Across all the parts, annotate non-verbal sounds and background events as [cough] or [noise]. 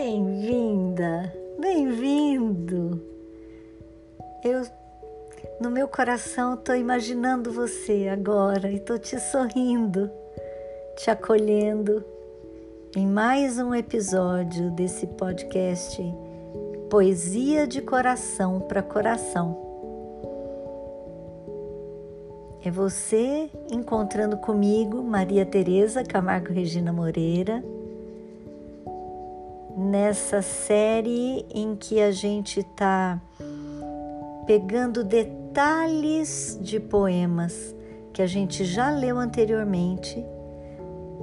Bem-vinda, bem-vindo. Eu, no meu coração, estou imaginando você agora e estou te sorrindo, te acolhendo em mais um episódio desse podcast Poesia de Coração para Coração. É você encontrando comigo, Maria Tereza Camargo Regina Moreira, nessa série em que a gente está pegando detalhes de poemas que a gente já leu anteriormente,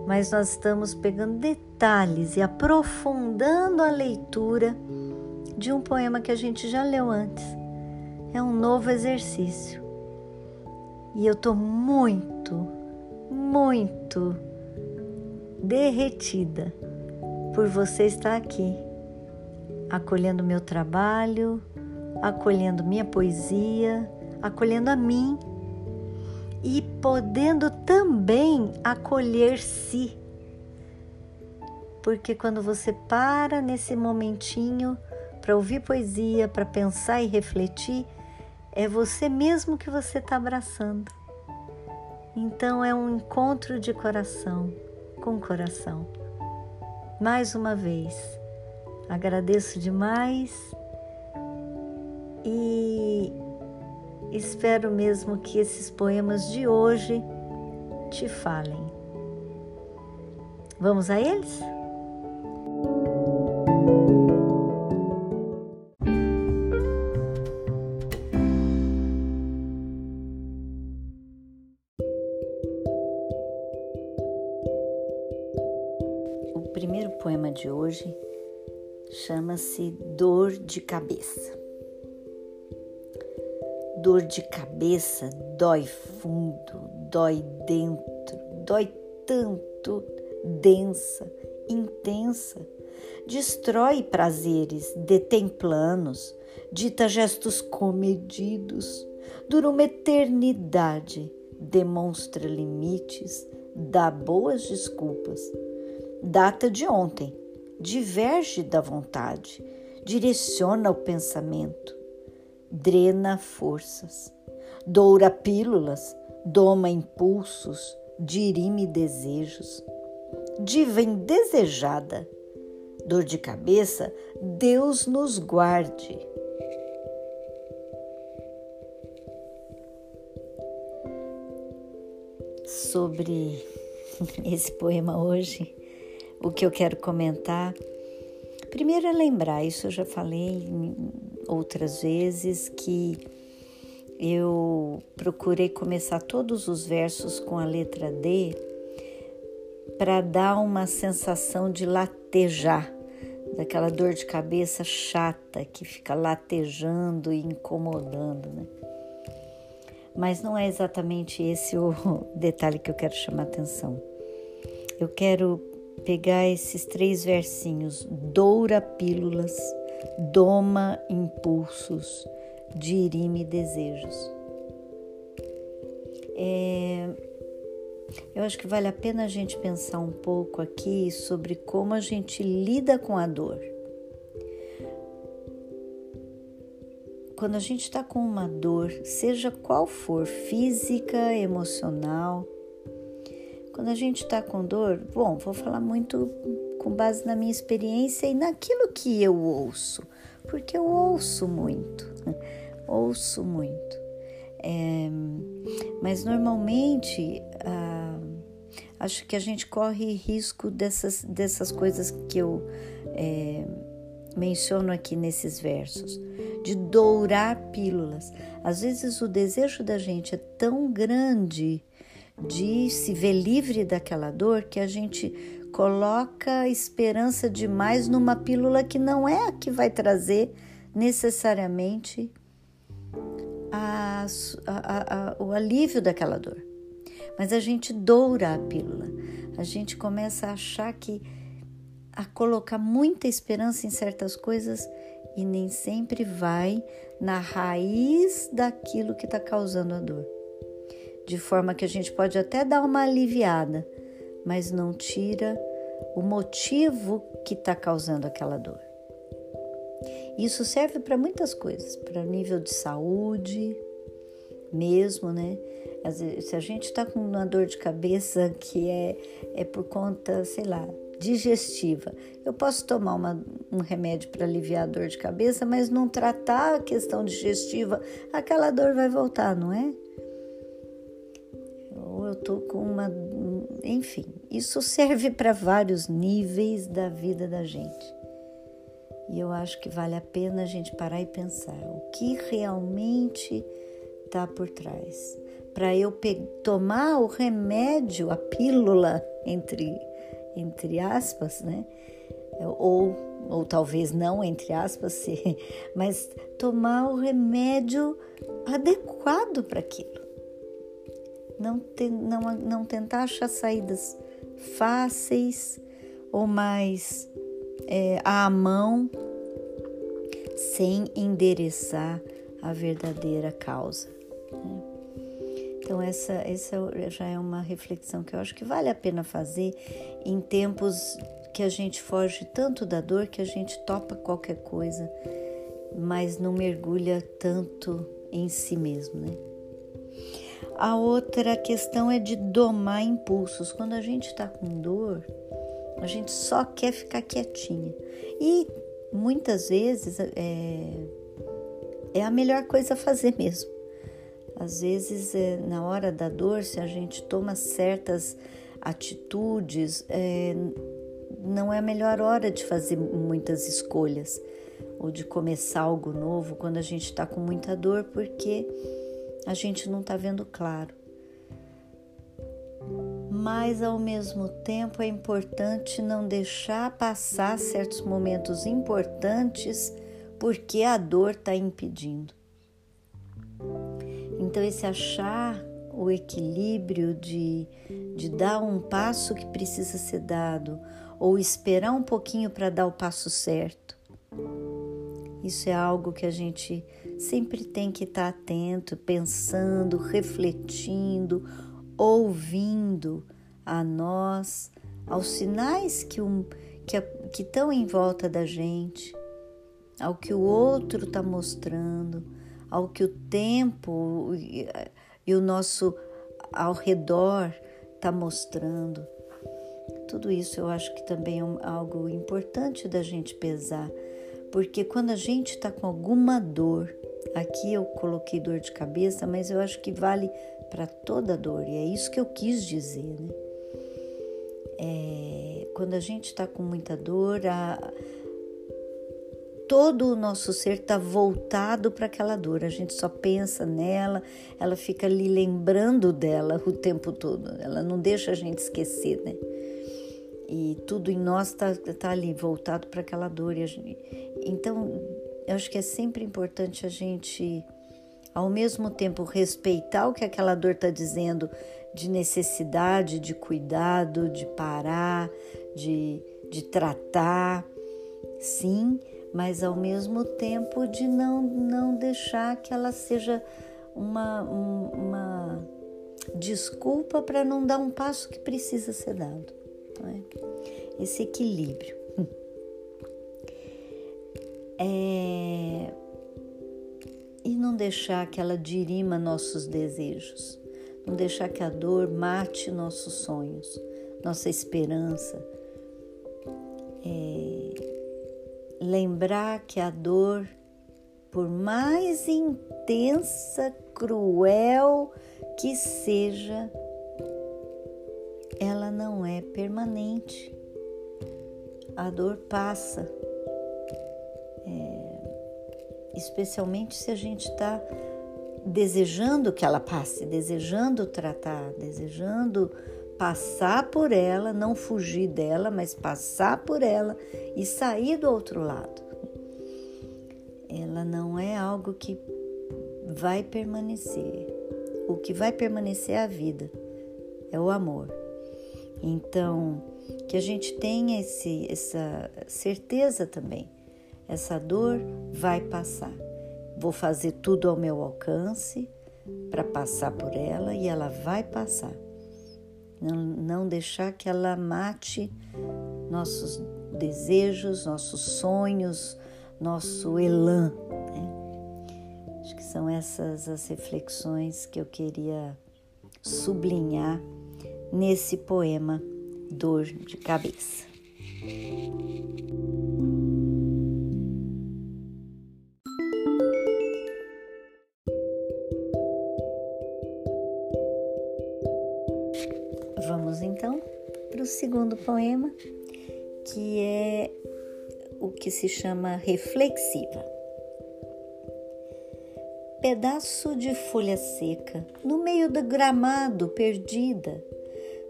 mas nós estamos pegando detalhes e aprofundando a leitura de um poema que a gente já leu antes. É um novo exercício. E eu estou muito, muito derretida por você estar aqui, acolhendo meu trabalho, acolhendo minha poesia, acolhendo a mim e podendo também acolher-se. Porque quando você para nesse momentinho para ouvir poesia, para pensar e refletir, é você mesmo que você está abraçando. Então é um encontro de coração com coração. Mais uma vez, agradeço demais e espero mesmo que esses poemas de hoje te falem. Vamos a eles? De Cabeça. Dor de cabeça dói fundo, dói dentro, dói tanto, densa, intensa, destrói prazeres, detém planos, dita gestos comedidos, dura uma eternidade, demonstra limites, dá boas desculpas. Data de ontem, diverge da vontade, direciona o pensamento, drena forças, doura pílulas, doma impulsos, dirime desejos. Diva indesejada, dor de cabeça, Deus nos guarde. Sobre [laughs] esse poema hoje, o que eu quero comentar. Primeiro é lembrar, isso eu já falei outras vezes, que eu procurei começar todos os versos com a letra D para dar uma sensação de latejar, daquela dor de cabeça chata que fica latejando e incomodando, né? Mas não é exatamente esse o [laughs] detalhe que eu quero chamar atenção. Eu quero pegar esses três versinhos: doura pílulas, doma impulsos, dirime desejos. É, eu acho que vale a pena a gente pensar um pouco aqui sobre como a gente lida com a dor. Quando a gente está com uma dor, seja qual for, física, emocional, quando a gente está com dor, bom, vou falar muito com base na minha experiência e naquilo que eu ouço, porque eu ouço muito, ouço muito. É, mas normalmente ah, acho que a gente corre risco dessas, dessas coisas que eu é, menciono aqui nesses versos, de dourar pílulas. Às vezes o desejo da gente é tão grande de se ver livre daquela dor que a gente coloca esperança demais numa pílula que não é a que vai trazer necessariamente a, a, a, o alívio daquela dor. Mas a gente doura a pílula, a gente começa a achar que a colocar muita esperança em certas coisas e nem sempre vai na raiz daquilo que está causando a dor de forma que a gente pode até dar uma aliviada, mas não tira o motivo que está causando aquela dor. Isso serve para muitas coisas, para nível de saúde mesmo, né? Se a gente está com uma dor de cabeça que é, é por conta, sei lá, digestiva, eu posso tomar uma, um remédio para aliviar a dor de cabeça, mas não tratar a questão digestiva, aquela dor vai voltar, não é? Ou eu tô com uma. Enfim, isso serve para vários níveis da vida da gente. E eu acho que vale a pena a gente parar e pensar o que realmente está por trás. Para eu tomar o remédio, a pílula, entre, entre aspas, né? Ou, ou talvez não, entre aspas, [laughs] mas tomar o remédio adequado para aquilo. Não, te, não, não tentar achar saídas fáceis ou mais é, à mão sem endereçar a verdadeira causa. Né? Então, essa, essa já é uma reflexão que eu acho que vale a pena fazer em tempos que a gente foge tanto da dor que a gente topa qualquer coisa, mas não mergulha tanto em si mesmo, né? A outra questão é de domar impulsos. Quando a gente está com dor, a gente só quer ficar quietinha. E muitas vezes é, é a melhor coisa a fazer mesmo. Às vezes, é, na hora da dor, se a gente toma certas atitudes, é, não é a melhor hora de fazer muitas escolhas ou de começar algo novo quando a gente está com muita dor, porque a gente não está vendo claro mas ao mesmo tempo é importante não deixar passar certos momentos importantes porque a dor está impedindo. Então, esse achar o equilíbrio de, de dar um passo que precisa ser dado ou esperar um pouquinho para dar o passo certo. Isso é algo que a gente sempre tem que estar tá atento, pensando, refletindo, ouvindo a nós, aos sinais que, um, que, que estão em volta da gente, ao que o outro está mostrando, ao que o tempo e, e o nosso ao redor está mostrando. Tudo isso eu acho que também é algo importante da gente pesar, porque quando a gente está com alguma dor, aqui eu coloquei dor de cabeça, mas eu acho que vale para toda dor, e é isso que eu quis dizer, né? É, quando a gente está com muita dor, a, todo o nosso ser está voltado para aquela dor. A gente só pensa nela, ela fica ali lembrando dela o tempo todo. Ela não deixa a gente esquecer, né? E tudo em nós está tá ali voltado para aquela dor. Gente, então, eu acho que é sempre importante a gente, ao mesmo tempo, respeitar o que aquela dor está dizendo de necessidade de cuidado, de parar, de, de tratar, sim, mas ao mesmo tempo de não, não deixar que ela seja uma, uma desculpa para não dar um passo que precisa ser dado. É? Esse equilíbrio. É... E não deixar que ela dirima nossos desejos não deixar que a dor mate nossos sonhos, nossa esperança. É, lembrar que a dor, por mais intensa, cruel que seja, não é permanente. A dor passa, é, especialmente se a gente está desejando que ela passe, desejando tratar, desejando passar por ela, não fugir dela, mas passar por ela e sair do outro lado. Ela não é algo que vai permanecer. O que vai permanecer é a vida, é o amor. Então, que a gente tenha esse, essa certeza também. Essa dor vai passar. Vou fazer tudo ao meu alcance para passar por ela e ela vai passar. Não, não deixar que ela mate nossos desejos, nossos sonhos, nosso elan. Né? Acho que são essas as reflexões que eu queria sublinhar nesse poema Dor de Cabeça. Vamos então para o segundo poema, que é o que se chama reflexiva. Pedaço de folha seca no meio do gramado perdida,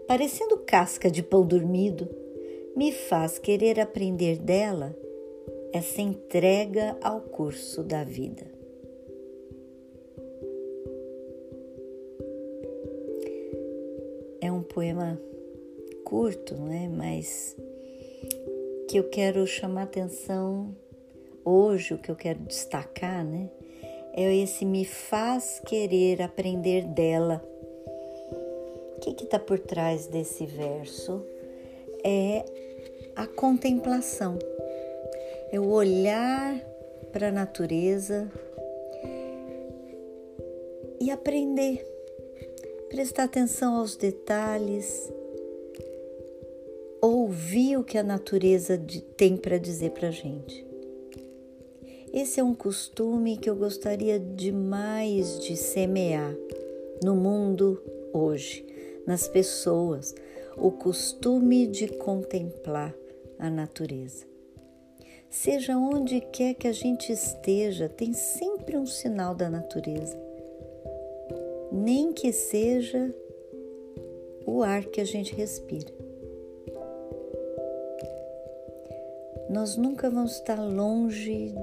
parecendo casca de pão dormido, me faz querer aprender dela essa entrega ao curso da vida. É um poema curto, não é? Mas que eu quero chamar atenção hoje, o que eu quero destacar, né? É esse me faz querer aprender dela. Que está por trás desse verso? É a contemplação, é o olhar para a natureza e aprender, prestar atenção aos detalhes, ouvir o que a natureza tem para dizer para a gente. Esse é um costume que eu gostaria demais de semear no mundo hoje, nas pessoas, o costume de contemplar a natureza. Seja onde quer que a gente esteja, tem sempre um sinal da natureza. Nem que seja o ar que a gente respira. nós nunca vamos estar longe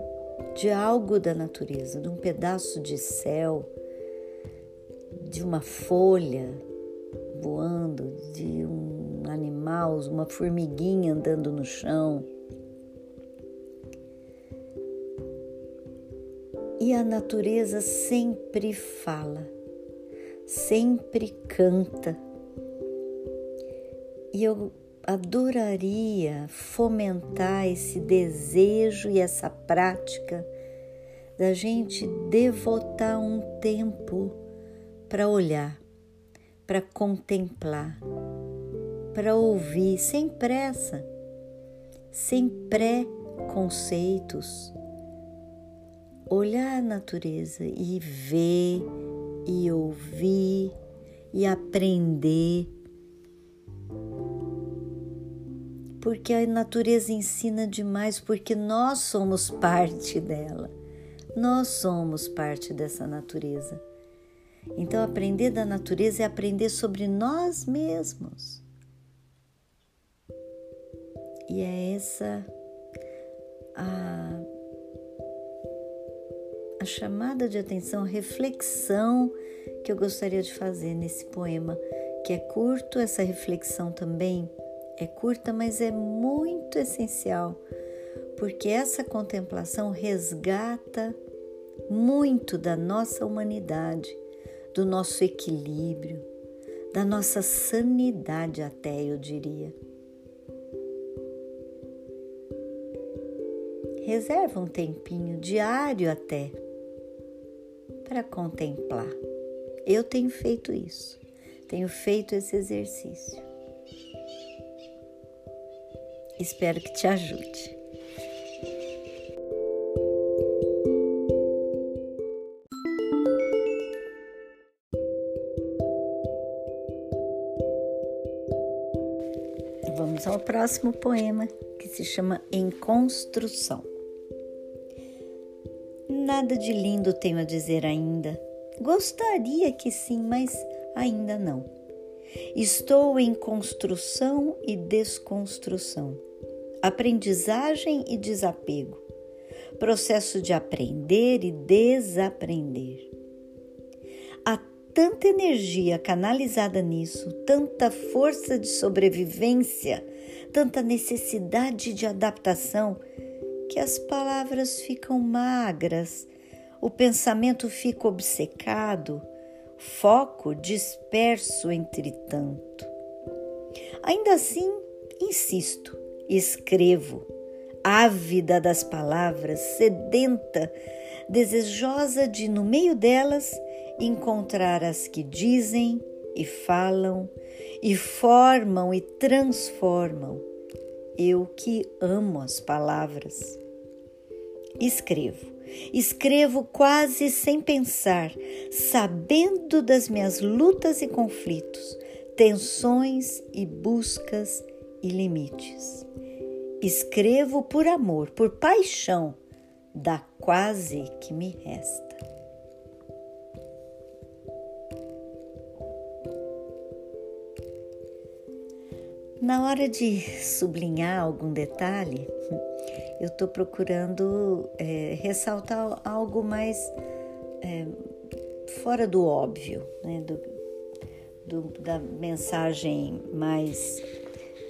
de algo da natureza, de um pedaço de céu, de uma folha voando, de um animal, uma formiguinha andando no chão. E a natureza sempre fala, sempre canta. E eu adoraria fomentar esse desejo e essa prática da gente devotar um tempo para olhar, para contemplar, para ouvir sem pressa, sem pré-conceitos. Olhar a natureza e ver e ouvir e aprender porque a natureza ensina demais, porque nós somos parte dela. Nós somos parte dessa natureza. Então, aprender da natureza é aprender sobre nós mesmos. E é essa a, a chamada de atenção, reflexão que eu gostaria de fazer nesse poema, que é curto, essa reflexão também é curta, mas é muito essencial, porque essa contemplação resgata muito da nossa humanidade, do nosso equilíbrio, da nossa sanidade, até eu diria. Reserva um tempinho diário até para contemplar. Eu tenho feito isso, tenho feito esse exercício. Espero que te ajude. Vamos ao próximo poema que se chama Em Construção. Nada de lindo tenho a dizer ainda. Gostaria que sim, mas ainda não. Estou em construção e desconstrução, aprendizagem e desapego, processo de aprender e desaprender. Há tanta energia canalizada nisso, tanta força de sobrevivência, tanta necessidade de adaptação, que as palavras ficam magras, o pensamento fica obcecado foco disperso entretanto. Ainda assim, insisto escrevo, ávida das palavras, sedenta, desejosa de, no meio delas, encontrar as que dizem e falam e formam e transformam. Eu que amo as palavras. Escrevo, escrevo quase sem pensar, sabendo das minhas lutas e conflitos, tensões e buscas e limites. Escrevo por amor, por paixão, da quase que me resta. Na hora de sublinhar algum detalhe, eu estou procurando é, ressaltar algo mais é, fora do óbvio, né? do, do, da mensagem mais,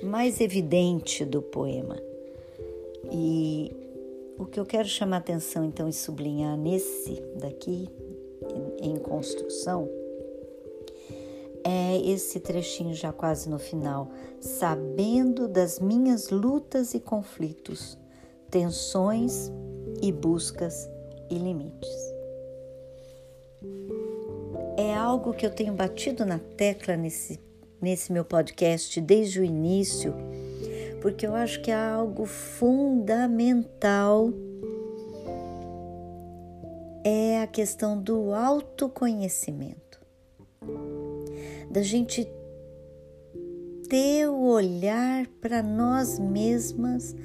mais evidente do poema. E o que eu quero chamar atenção então e sublinhar nesse daqui, em, construção, esse trechinho já quase no final, sabendo das minhas lutas e conflitos, tensões e buscas e limites. É algo que eu tenho batido na tecla nesse, nesse meu podcast desde o início, porque eu acho que é algo fundamental. É a questão do autoconhecimento da gente ter o olhar para nós mesmas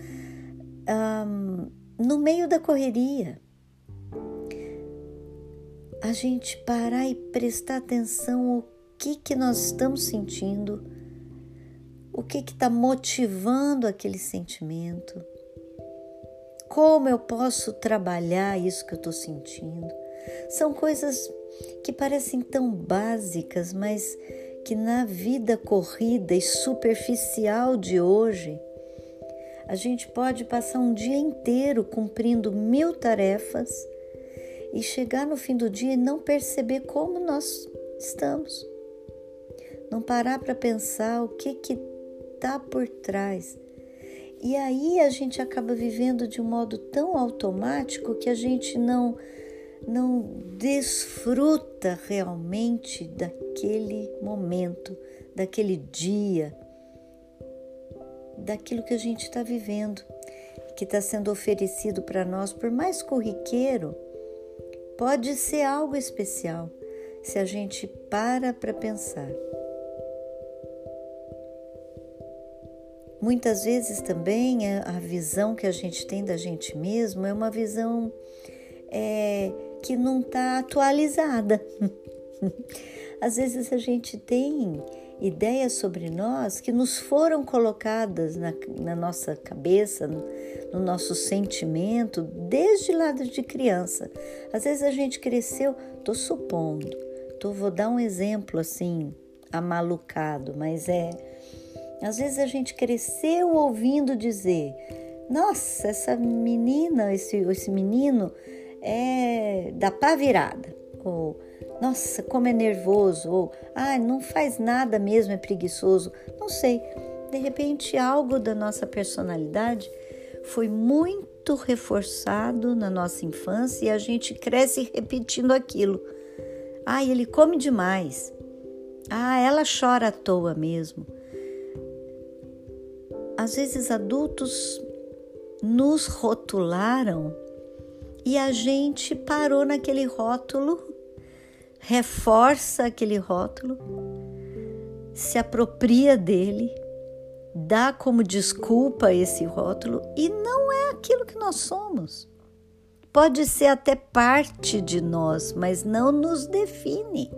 um, no meio da correria. A gente parar e prestar atenção o que que nós estamos sentindo, o que que está motivando aquele sentimento, como eu posso trabalhar isso que eu estou sentindo. São coisas que parecem tão básicas, mas que na vida corrida e superficial de hoje, a gente pode passar um dia inteiro cumprindo mil tarefas e chegar no fim do dia e não perceber como nós estamos. Não parar para pensar o que que tá por trás. E aí a gente acaba vivendo de um modo tão automático que a gente não não desfruta realmente daquele momento, daquele dia, daquilo que a gente está vivendo, que está sendo oferecido para nós, por mais corriqueiro, pode ser algo especial se a gente para para pensar. Muitas vezes também a visão que a gente tem da gente mesmo é uma visão é, que não está atualizada. [laughs] Às vezes a gente tem ideias sobre nós que nos foram colocadas na, na nossa cabeça, no, no, nosso sentimento, desde lá de criança. Às vezes a gente cresceu, estou supondo, tô, vou dar um exemplo assim, amalucado, mas é. Às vezes a gente cresceu ouvindo dizer: nossa, essa menina, esse, esse menino é da pá virada, ou nossa, como é nervoso, ou ah, não faz nada mesmo, é preguiçoso. Não sei. De repente, algo da nossa personalidade foi muito reforçado na nossa infância e a gente cresce repetindo aquilo. Ah, ele come demais. Ah, ela chora à toa mesmo. Às vezes adultos nos rotularam e a gente parou naquele rótulo, reforça aquele rótulo, se apropria dele, dá como desculpa esse rótulo e não é aquilo que nós somos. Pode ser até parte de nós, mas não nos define.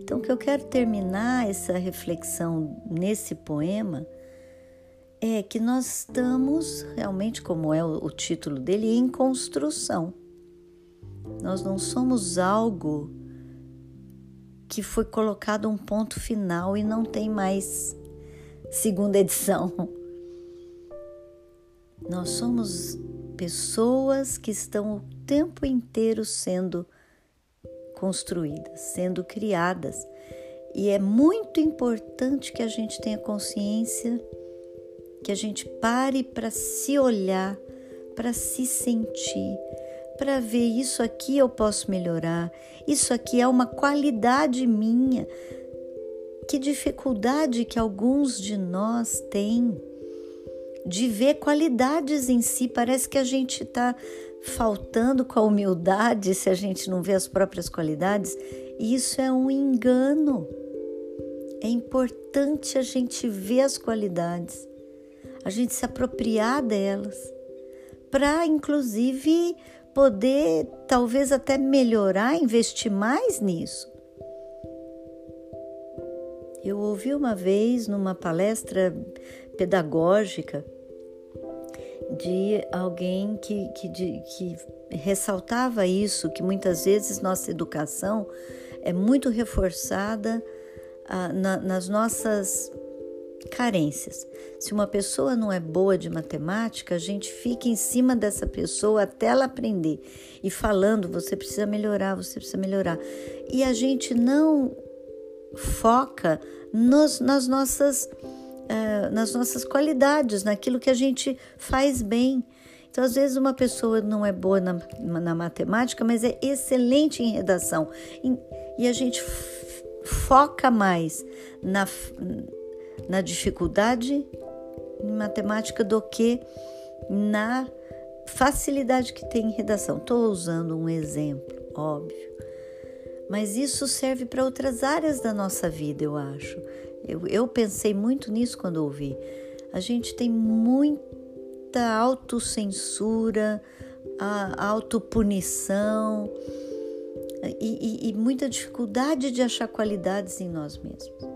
Então, o que eu quero terminar essa reflexão nesse poema é que nós estamos realmente, como é o, título dele, em construção. Nós não somos algo que foi colocado um ponto final e não tem mais segunda edição. Nós somos pessoas que estão o tempo inteiro sendo construídas, sendo criadas. E é muito importante que a gente tenha consciência que a gente pare para se olhar, para se sentir, para ver isso aqui eu posso melhorar, isso aqui é uma qualidade minha. Que dificuldade que alguns de nós têm de ver qualidades em si. Parece que a gente está faltando com a humildade se a gente não vê as próprias qualidades. Isso é um engano. É importante a gente ver as qualidades, a gente se apropriar delas, para inclusive poder talvez até melhorar, investir mais nisso. Eu ouvi uma vez numa palestra pedagógica de alguém que, que, de, que ressaltava isso, que muitas vezes nossa educação é muito reforçada ah, na, nas nossas carências. Se uma pessoa não é boa de matemática, a gente fica em cima dessa pessoa até ela aprender e falando: você precisa melhorar, você precisa melhorar. E a gente não foca nos, nas nossas uh, nas nossas qualidades, naquilo que a gente faz bem. Então, às vezes, uma pessoa não é boa na, na matemática, mas é excelente em redação. E, e a gente foca mais na, na dificuldade em matemática do que na facilidade que tem em redação. Estou usando um exemplo, óbvio. Mas isso serve para outras áreas da nossa vida, eu acho. Eu, eu pensei muito nisso quando ouvi. A gente tem muita autocensura, a autopunição e, e, e muita dificuldade de achar qualidades em nós mesmos.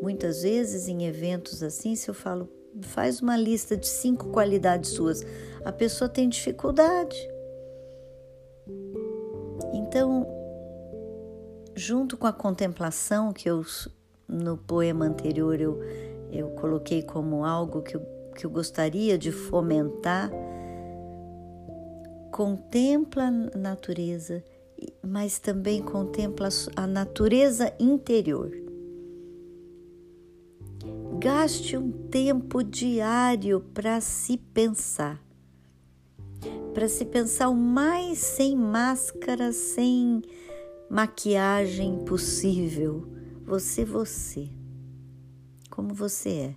Muitas vezes em eventos assim, se eu falo, faz uma lista de cinco qualidades suas, a pessoa tem dificuldade. Então, junto com a contemplação que eu no poema anterior eu, eu coloquei como algo que eu, que eu gostaria de fomentar. Contempla a natureza, mas também contempla a natureza interior. Gaste um tempo diário para se pensar, para se pensar o mais sem máscara, sem maquiagem possível você, você, como você é.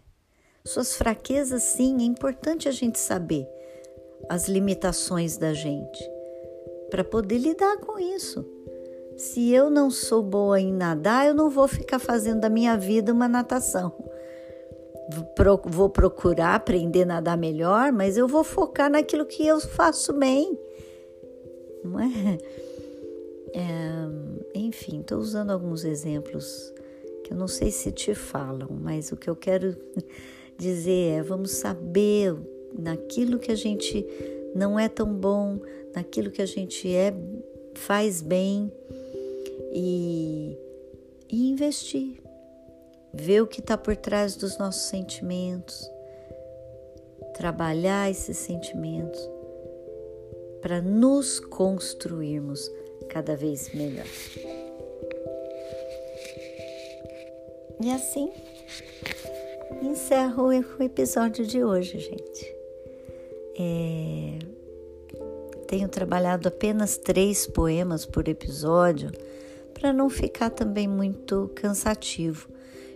Suas fraquezas, sim, é importante a gente saber as limitações da gente para poder lidar com isso. Se eu não sou boa em nadar, eu não vou ficar fazendo da minha vida uma natação. Vou procurar aprender a nadar melhor, mas eu vou focar naquilo que eu faço bem. Não é? [laughs] é enfim, estou usando alguns exemplos que eu não sei se te falam, mas o que eu quero [laughs] dizer é: vamos saber naquilo que a gente não é tão bom, naquilo que a gente é faz bem e, e investir, ver o que está por trás dos nossos sentimentos, trabalhar esses sentimentos para nos construirmos cada vez melhor. E assim encerro o episódio de hoje, gente. É... Tenho trabalhado apenas três poemas por episódio para não ficar também muito cansativo.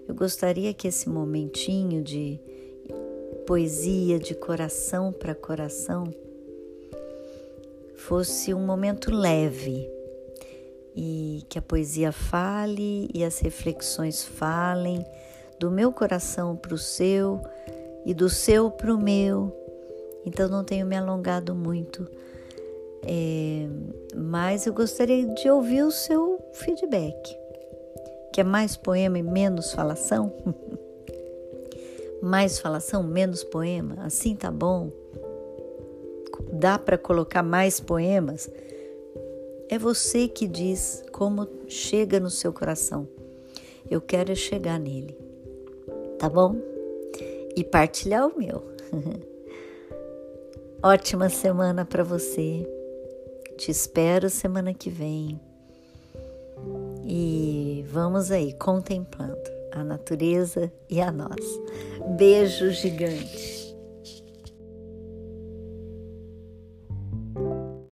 Eu gostaria que esse momentinho de poesia de coração para coração fosse um momento leve e que a poesia fale e as reflexões falem do meu coração para o seu e do seu para o meu. Então não tenho me alongado muito, é, mas eu gostaria de ouvir o seu feedback. Que é mais poema e menos falação? [laughs] mais falação, menos poema? Assim tá bom? Dá para colocar mais poemas? É você que diz como chega no seu coração. Eu quero é chegar nele, tá bom? E partilhar o meu. [laughs] Ótima semana para você. Te espero semana que vem. E vamos aí contemplando. a natureza e a nós. Beijo gigante.